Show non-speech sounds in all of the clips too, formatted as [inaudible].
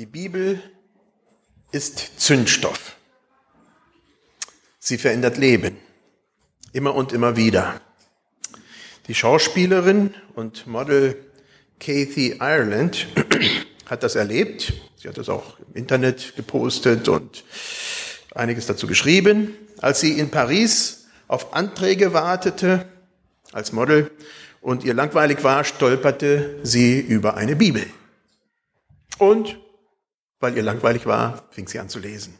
Die Bibel ist Zündstoff. Sie verändert Leben. Immer und immer wieder. Die Schauspielerin und Model Kathy Ireland [clears throat] hat das erlebt. Sie hat das auch im Internet gepostet und einiges dazu geschrieben. Als sie in Paris auf Anträge wartete als Model und ihr langweilig war, stolperte sie über eine Bibel. Und weil ihr langweilig war, fing sie an zu lesen.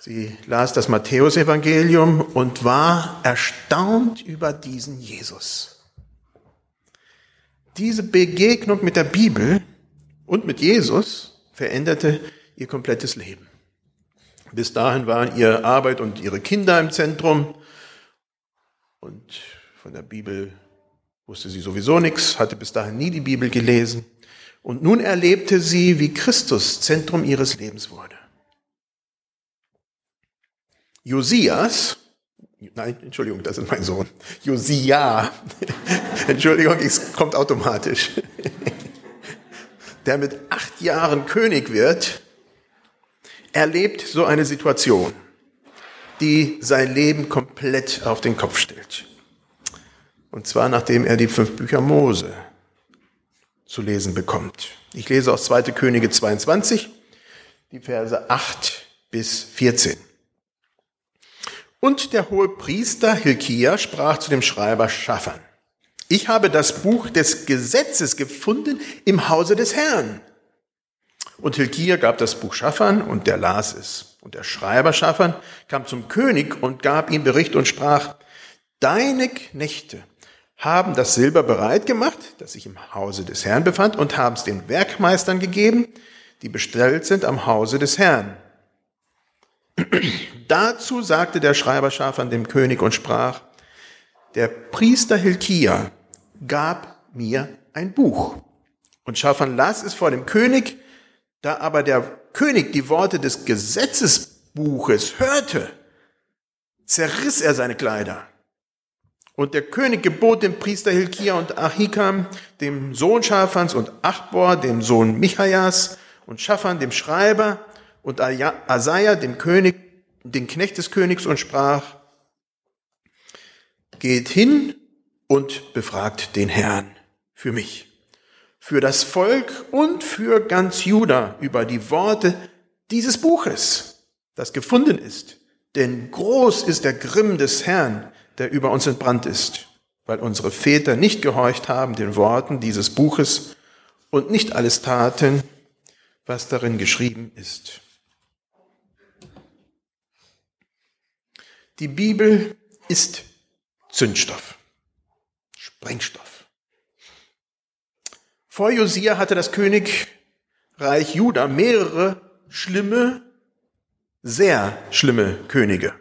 Sie las das Matthäusevangelium und war erstaunt über diesen Jesus. Diese Begegnung mit der Bibel und mit Jesus veränderte ihr komplettes Leben. Bis dahin waren ihre Arbeit und ihre Kinder im Zentrum und von der Bibel wusste sie sowieso nichts, hatte bis dahin nie die Bibel gelesen. Und nun erlebte sie, wie Christus Zentrum ihres Lebens wurde. Josias, nein, Entschuldigung, das ist mein Sohn, Josia, [laughs] Entschuldigung, es kommt automatisch, der mit acht Jahren König wird, erlebt so eine Situation, die sein Leben komplett auf den Kopf stellt. Und zwar nachdem er die fünf Bücher Mose zu lesen bekommt. Ich lese aus 2. Könige 22, die Verse 8 bis 14. Und der hohe Priester Hilkia sprach zu dem Schreiber Schaffan. Ich habe das Buch des Gesetzes gefunden im Hause des Herrn. Und Hilkia gab das Buch Schaffan und der las es. Und der Schreiber Schaffan kam zum König und gab ihm Bericht und sprach, Deine Knechte haben das Silber bereit gemacht, das sich im Hause des Herrn befand, und haben es den Werkmeistern gegeben, die bestellt sind am Hause des Herrn. [clears throat] Dazu sagte der Schreiber Schafan dem König und sprach, der Priester Hilkia gab mir ein Buch. Und Schafan las es vor dem König, da aber der König die Worte des Gesetzesbuches hörte, zerriss er seine Kleider und der König gebot dem Priester Hilkia und Ahikam, dem Sohn Schafans, und Achbor, dem Sohn Michajas, und Schaffan, dem Schreiber, und Asaja, dem König, den Knecht des Königs, und sprach, geht hin und befragt den Herrn für mich, für das Volk und für ganz Juda über die Worte dieses Buches, das gefunden ist. Denn groß ist der Grimm des Herrn, der über uns entbrannt ist, weil unsere Väter nicht gehorcht haben den Worten dieses Buches und nicht alles taten, was darin geschrieben ist. Die Bibel ist Zündstoff, Sprengstoff. Vor Josia hatte das Königreich Juda mehrere schlimme, sehr schlimme Könige.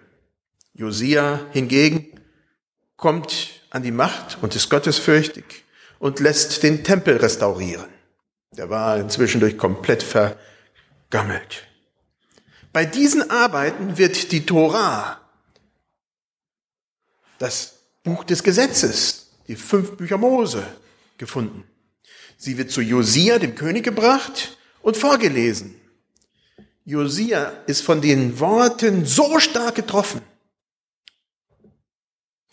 Josia hingegen kommt an die Macht und ist gottesfürchtig und lässt den Tempel restaurieren. Der war inzwischen durch komplett vergammelt. Bei diesen Arbeiten wird die Tora, das Buch des Gesetzes, die fünf Bücher Mose, gefunden. Sie wird zu Josia, dem König, gebracht und vorgelesen. Josia ist von den Worten so stark getroffen,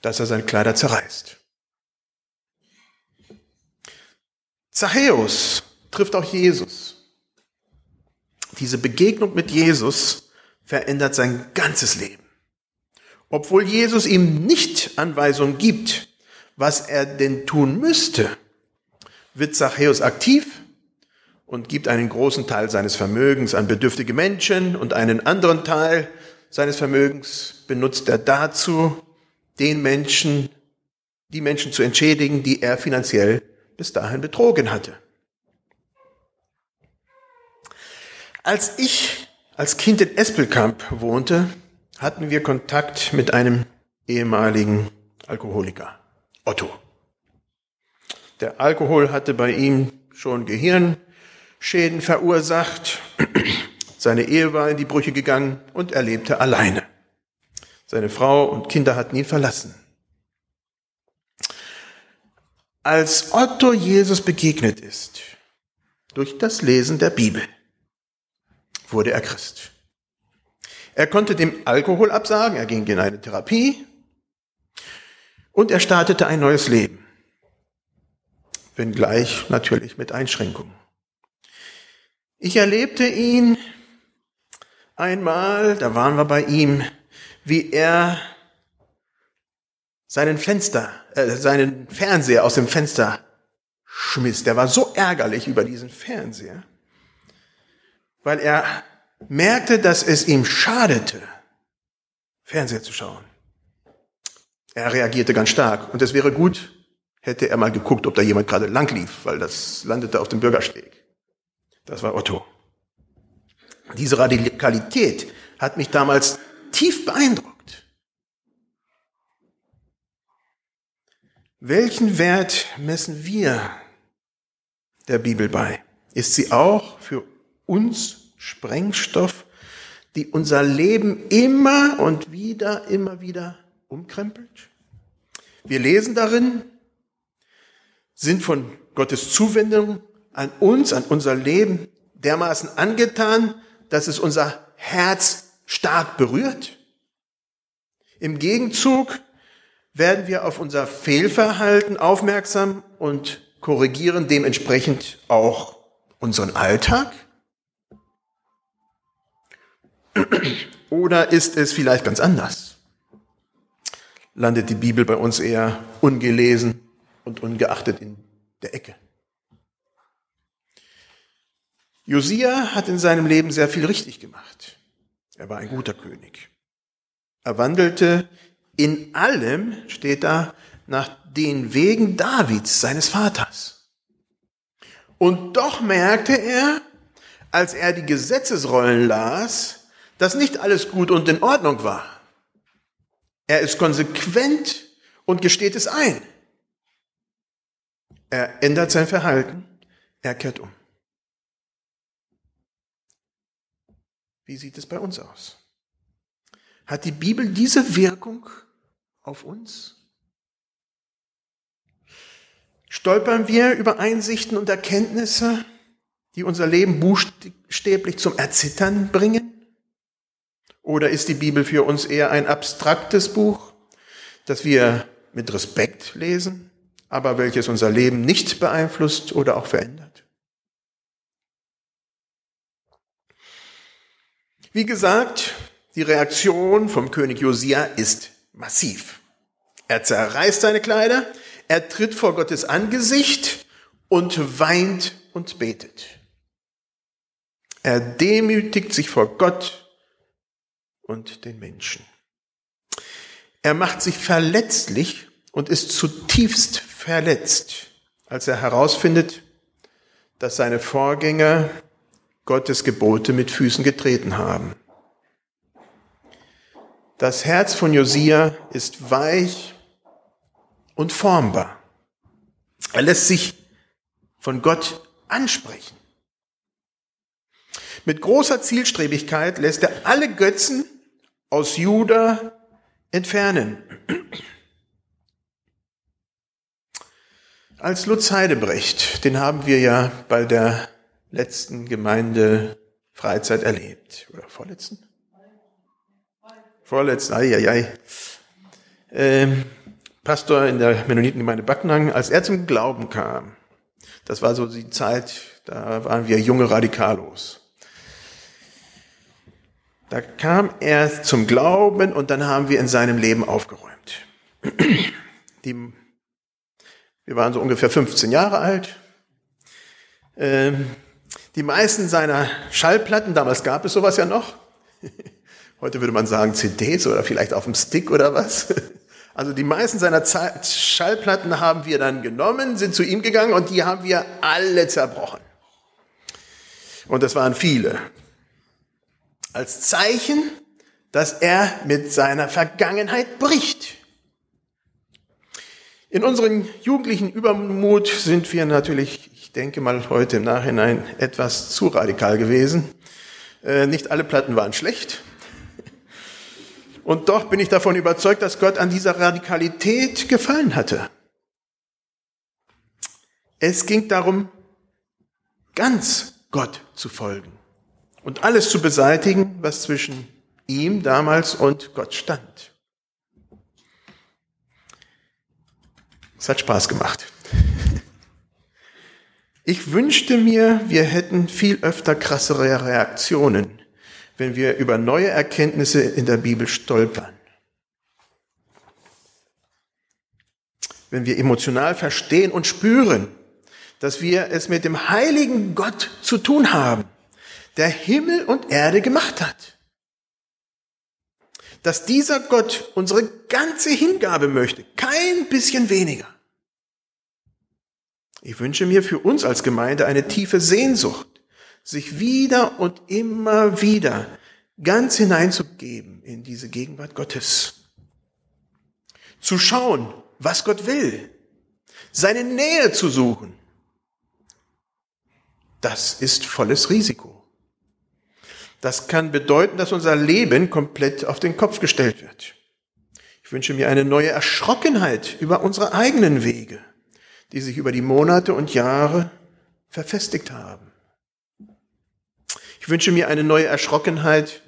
dass er seine Kleider zerreißt. Zachäus trifft auch Jesus. Diese Begegnung mit Jesus verändert sein ganzes Leben. Obwohl Jesus ihm nicht Anweisungen gibt, was er denn tun müsste, wird Zachäus aktiv und gibt einen großen Teil seines Vermögens an bedürftige Menschen und einen anderen Teil seines Vermögens benutzt er dazu, den Menschen, die Menschen zu entschädigen, die er finanziell bis dahin betrogen hatte. Als ich als Kind in Espelkamp wohnte, hatten wir Kontakt mit einem ehemaligen Alkoholiker, Otto. Der Alkohol hatte bei ihm schon Gehirnschäden verursacht, seine Ehe war in die Brüche gegangen und er lebte alleine. Seine Frau und Kinder hatten ihn verlassen. Als Otto Jesus begegnet ist, durch das Lesen der Bibel, wurde er Christ. Er konnte dem Alkohol absagen, er ging in eine Therapie und er startete ein neues Leben. Wenngleich natürlich mit Einschränkungen. Ich erlebte ihn einmal, da waren wir bei ihm, wie er seinen Fenster, äh, seinen Fernseher aus dem Fenster schmiss. Der war so ärgerlich über diesen Fernseher, weil er merkte, dass es ihm schadete, Fernseher zu schauen. Er reagierte ganz stark und es wäre gut, hätte er mal geguckt, ob da jemand gerade lang lief, weil das landete auf dem Bürgersteg. Das war Otto. Diese Radikalität hat mich damals tief beeindruckt. Welchen Wert messen wir der Bibel bei? Ist sie auch für uns Sprengstoff, die unser Leben immer und wieder, immer wieder umkrempelt? Wir lesen darin, sind von Gottes Zuwendung an uns, an unser Leben dermaßen angetan, dass es unser Herz stark berührt. Im Gegenzug werden wir auf unser Fehlverhalten aufmerksam und korrigieren dementsprechend auch unseren Alltag. [clears throat] Oder ist es vielleicht ganz anders? Landet die Bibel bei uns eher ungelesen und ungeachtet in der Ecke? Josia hat in seinem Leben sehr viel richtig gemacht. Er war ein guter König. Er wandelte in allem, steht da, nach den Wegen Davids, seines Vaters. Und doch merkte er, als er die Gesetzesrollen las, dass nicht alles gut und in Ordnung war. Er ist konsequent und gesteht es ein. Er ändert sein Verhalten, er kehrt um. Wie sieht es bei uns aus? Hat die Bibel diese Wirkung auf uns? Stolpern wir über Einsichten und Erkenntnisse, die unser Leben buchstäblich zum Erzittern bringen? Oder ist die Bibel für uns eher ein abstraktes Buch, das wir mit Respekt lesen, aber welches unser Leben nicht beeinflusst oder auch verändert? Wie gesagt, die Reaktion vom König Josia ist massiv. Er zerreißt seine Kleider, er tritt vor Gottes Angesicht und weint und betet. Er demütigt sich vor Gott und den Menschen. Er macht sich verletzlich und ist zutiefst verletzt, als er herausfindet, dass seine Vorgänger Gottes Gebote mit Füßen getreten haben. Das Herz von Josia ist weich und formbar. Er lässt sich von Gott ansprechen. Mit großer Zielstrebigkeit lässt er alle Götzen aus Juda entfernen. Als Lutz Heidebrecht, den haben wir ja bei der letzten Gemeindefreizeit erlebt. Oder vorletzten? Vorletzten, ai, ai, ai. Ähm, Pastor in der Mennonitengemeinde Backnang, als er zum Glauben kam, das war so die Zeit, da waren wir junge Radikalos. Da kam er zum Glauben und dann haben wir in seinem Leben aufgeräumt. Die, wir waren so ungefähr 15 Jahre alt. Ähm, die meisten seiner Schallplatten, damals gab es sowas ja noch, [laughs] heute würde man sagen CDs oder vielleicht auf dem Stick oder was. [laughs] Also die meisten seiner Schallplatten haben wir dann genommen, sind zu ihm gegangen und die haben wir alle zerbrochen. Und das waren viele. Als Zeichen, dass er mit seiner Vergangenheit bricht. In unserem jugendlichen Übermut sind wir natürlich denke mal heute im Nachhinein etwas zu radikal gewesen. Äh, nicht alle Platten waren schlecht. Und doch bin ich davon überzeugt, dass Gott an dieser Radikalität gefallen hatte. Es ging darum, ganz Gott zu folgen und alles zu beseitigen, was zwischen ihm damals und Gott stand. Es hat Spaß gemacht. Ich wünschte mir, wir hätten viel öfter krassere Reaktionen, wenn wir über neue Erkenntnisse in der Bibel stolpern. Wenn wir emotional verstehen und spüren, dass wir es mit dem heiligen Gott zu tun haben, der Himmel und Erde gemacht hat. Dass dieser Gott unsere ganze Hingabe möchte, kein bisschen weniger. Ich wünsche mir für uns als Gemeinde eine tiefe Sehnsucht, sich wieder und immer wieder ganz hineinzugeben in diese Gegenwart Gottes. Zu schauen, was Gott will, seine Nähe zu suchen. Das ist volles Risiko. Das kann bedeuten, dass unser Leben komplett auf den Kopf gestellt wird. Ich wünsche mir eine neue Erschrockenheit über unsere eigenen Wege die sich über die Monate und Jahre verfestigt haben. Ich wünsche mir eine neue Erschrockenheit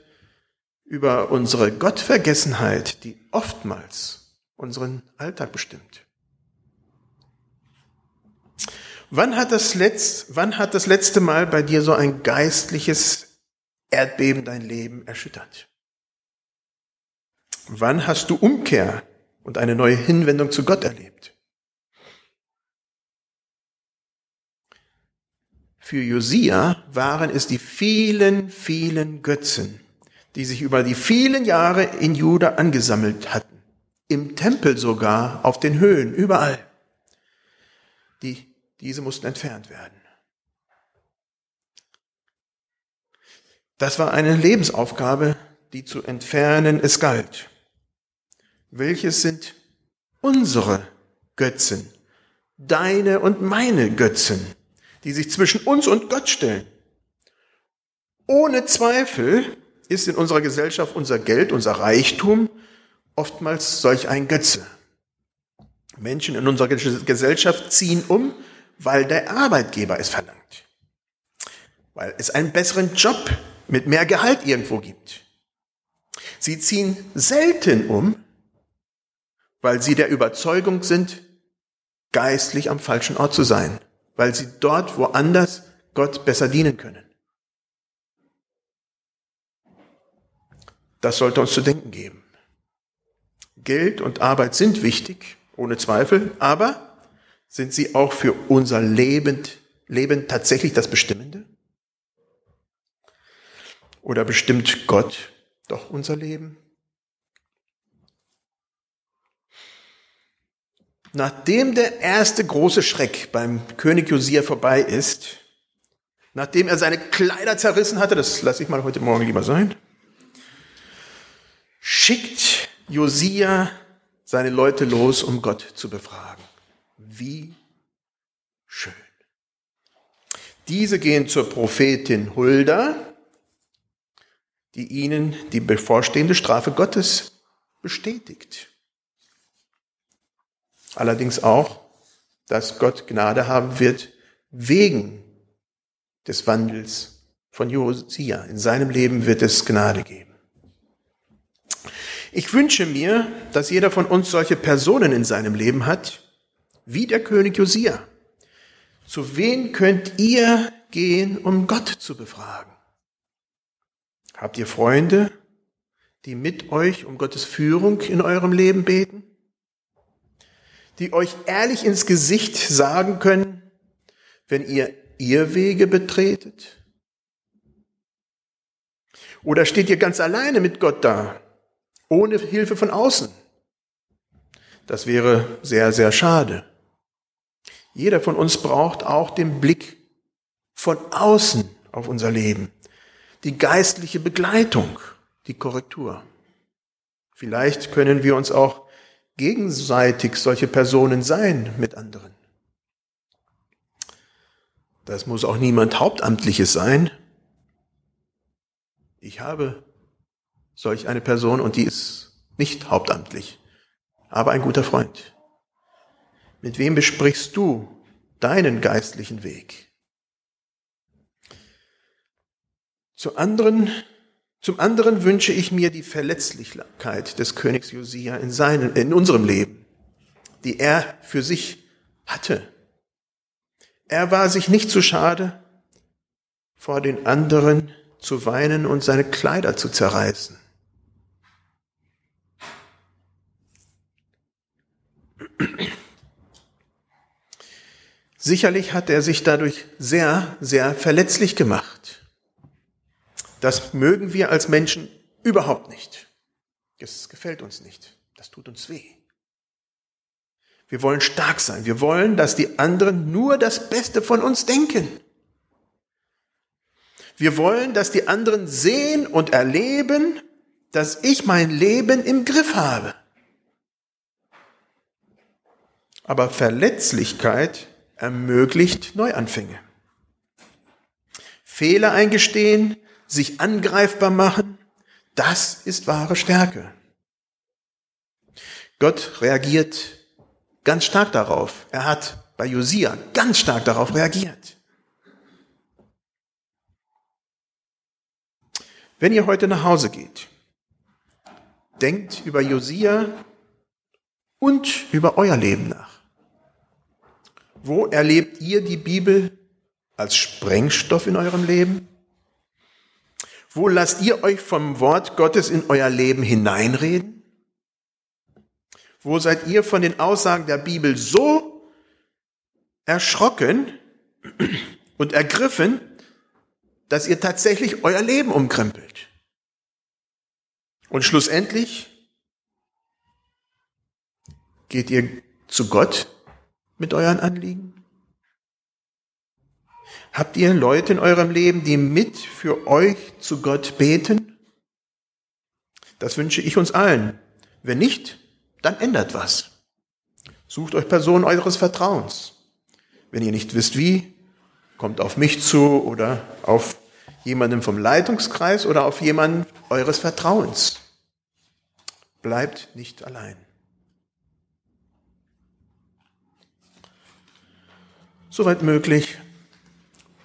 über unsere Gottvergessenheit, die oftmals unseren Alltag bestimmt. Wann hat, das letzt, wann hat das letzte Mal bei dir so ein geistliches Erdbeben dein Leben erschüttert? Wann hast du Umkehr und eine neue Hinwendung zu Gott erlebt? Für Josia waren es die vielen, vielen Götzen, die sich über die vielen Jahre in Juda angesammelt hatten. Im Tempel sogar, auf den Höhen, überall. Die, diese mussten entfernt werden. Das war eine Lebensaufgabe, die zu entfernen es galt. Welches sind unsere Götzen? Deine und meine Götzen? Die sich zwischen uns und Gott stellen. Ohne Zweifel ist in unserer Gesellschaft unser Geld, unser Reichtum oftmals solch ein Götze. Menschen in unserer Gesellschaft ziehen um, weil der Arbeitgeber es verlangt. Weil es einen besseren Job mit mehr Gehalt irgendwo gibt. Sie ziehen selten um, weil sie der Überzeugung sind, geistlich am falschen Ort zu sein weil sie dort woanders Gott besser dienen können. Das sollte uns zu denken geben. Geld und Arbeit sind wichtig, ohne Zweifel, aber sind sie auch für unser Leben, Leben tatsächlich das Bestimmende? Oder bestimmt Gott doch unser Leben? Nachdem der erste große Schreck beim König Josia vorbei ist, nachdem er seine Kleider zerrissen hatte, das lasse ich mal heute Morgen lieber sein, schickt Josia seine Leute los, um Gott zu befragen. Wie schön. Diese gehen zur Prophetin Hulda, die ihnen die bevorstehende Strafe Gottes bestätigt. Allerdings auch, dass Gott Gnade haben wird wegen des Wandels von Josia. In seinem Leben wird es Gnade geben. Ich wünsche mir, dass jeder von uns solche Personen in seinem Leben hat, wie der König Josia. Zu wen könnt ihr gehen, um Gott zu befragen? Habt ihr Freunde, die mit euch um Gottes Führung in eurem Leben beten? Die euch ehrlich ins Gesicht sagen können, wenn ihr ihr Wege betretet? Oder steht ihr ganz alleine mit Gott da, ohne Hilfe von außen? Das wäre sehr, sehr schade. Jeder von uns braucht auch den Blick von außen auf unser Leben, die geistliche Begleitung, die Korrektur. Vielleicht können wir uns auch gegenseitig solche Personen sein mit anderen. Das muss auch niemand Hauptamtliches sein. Ich habe solch eine Person und die ist nicht hauptamtlich, aber ein guter Freund. Mit wem besprichst du deinen geistlichen Weg? Zu anderen, zum anderen wünsche ich mir die Verletzlichkeit des Königs Josia in, seinem, in unserem Leben, die er für sich hatte. Er war sich nicht zu schade, vor den anderen zu weinen und seine Kleider zu zerreißen. Sicherlich hat er sich dadurch sehr, sehr verletzlich gemacht. Das mögen wir als Menschen überhaupt nicht. Das gefällt uns nicht. Das tut uns weh. Wir wollen stark sein. Wir wollen, dass die anderen nur das Beste von uns denken. Wir wollen, dass die anderen sehen und erleben, dass ich mein Leben im Griff habe. Aber Verletzlichkeit ermöglicht Neuanfänge. Fehler eingestehen, sich angreifbar machen, das ist wahre Stärke. Gott reagiert ganz stark darauf. Er hat bei Josia ganz stark darauf reagiert. Wenn ihr heute nach Hause geht, denkt über Josia und über euer Leben nach. Wo erlebt ihr die Bibel als Sprengstoff in eurem Leben? Wo lasst ihr euch vom Wort Gottes in euer Leben hineinreden? Wo seid ihr von den Aussagen der Bibel so erschrocken [clears throat] und ergriffen, dass ihr tatsächlich euer Leben umkrempelt? Und schlussendlich geht ihr zu Gott mit euren Anliegen? Habt ihr Leute in eurem Leben, die mit für euch zu Gott beten? Das wünsche ich uns allen. Wenn nicht, dann ändert was. Sucht euch Personen eures Vertrauens. Wenn ihr nicht wisst wie, kommt auf mich zu oder auf jemanden vom Leitungskreis oder auf jemanden eures Vertrauens. Bleibt nicht allein. Soweit möglich,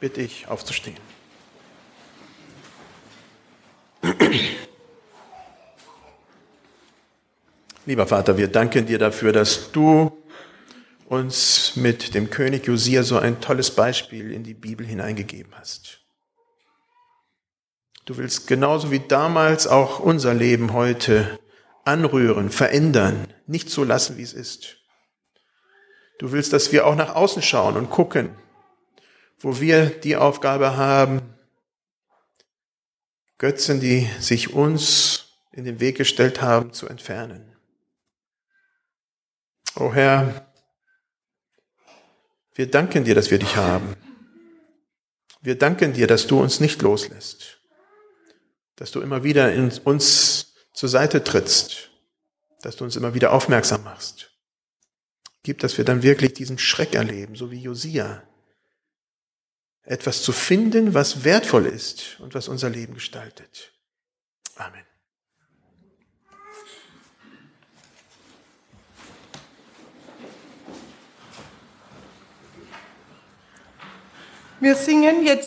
bitte ich aufzustehen. Lieber Vater, wir danken dir dafür, dass du uns mit dem König Josia so ein tolles Beispiel in die Bibel hineingegeben hast. Du willst genauso wie damals auch unser Leben heute anrühren, verändern, nicht so lassen, wie es ist. Du willst, dass wir auch nach außen schauen und gucken, wo wir die Aufgabe haben, Götzen, die sich uns in den Weg gestellt haben, zu entfernen. Oh Herr, wir danken dir, dass wir dich haben. Wir danken dir, dass du uns nicht loslässt, dass du immer wieder in uns zur Seite trittst, dass du uns immer wieder aufmerksam machst. Gib, dass wir dann wirklich diesen Schreck erleben, so wie Josia. Etwas zu finden, was wertvoll ist und was unser Leben gestaltet. Amen. Wir singen jetzt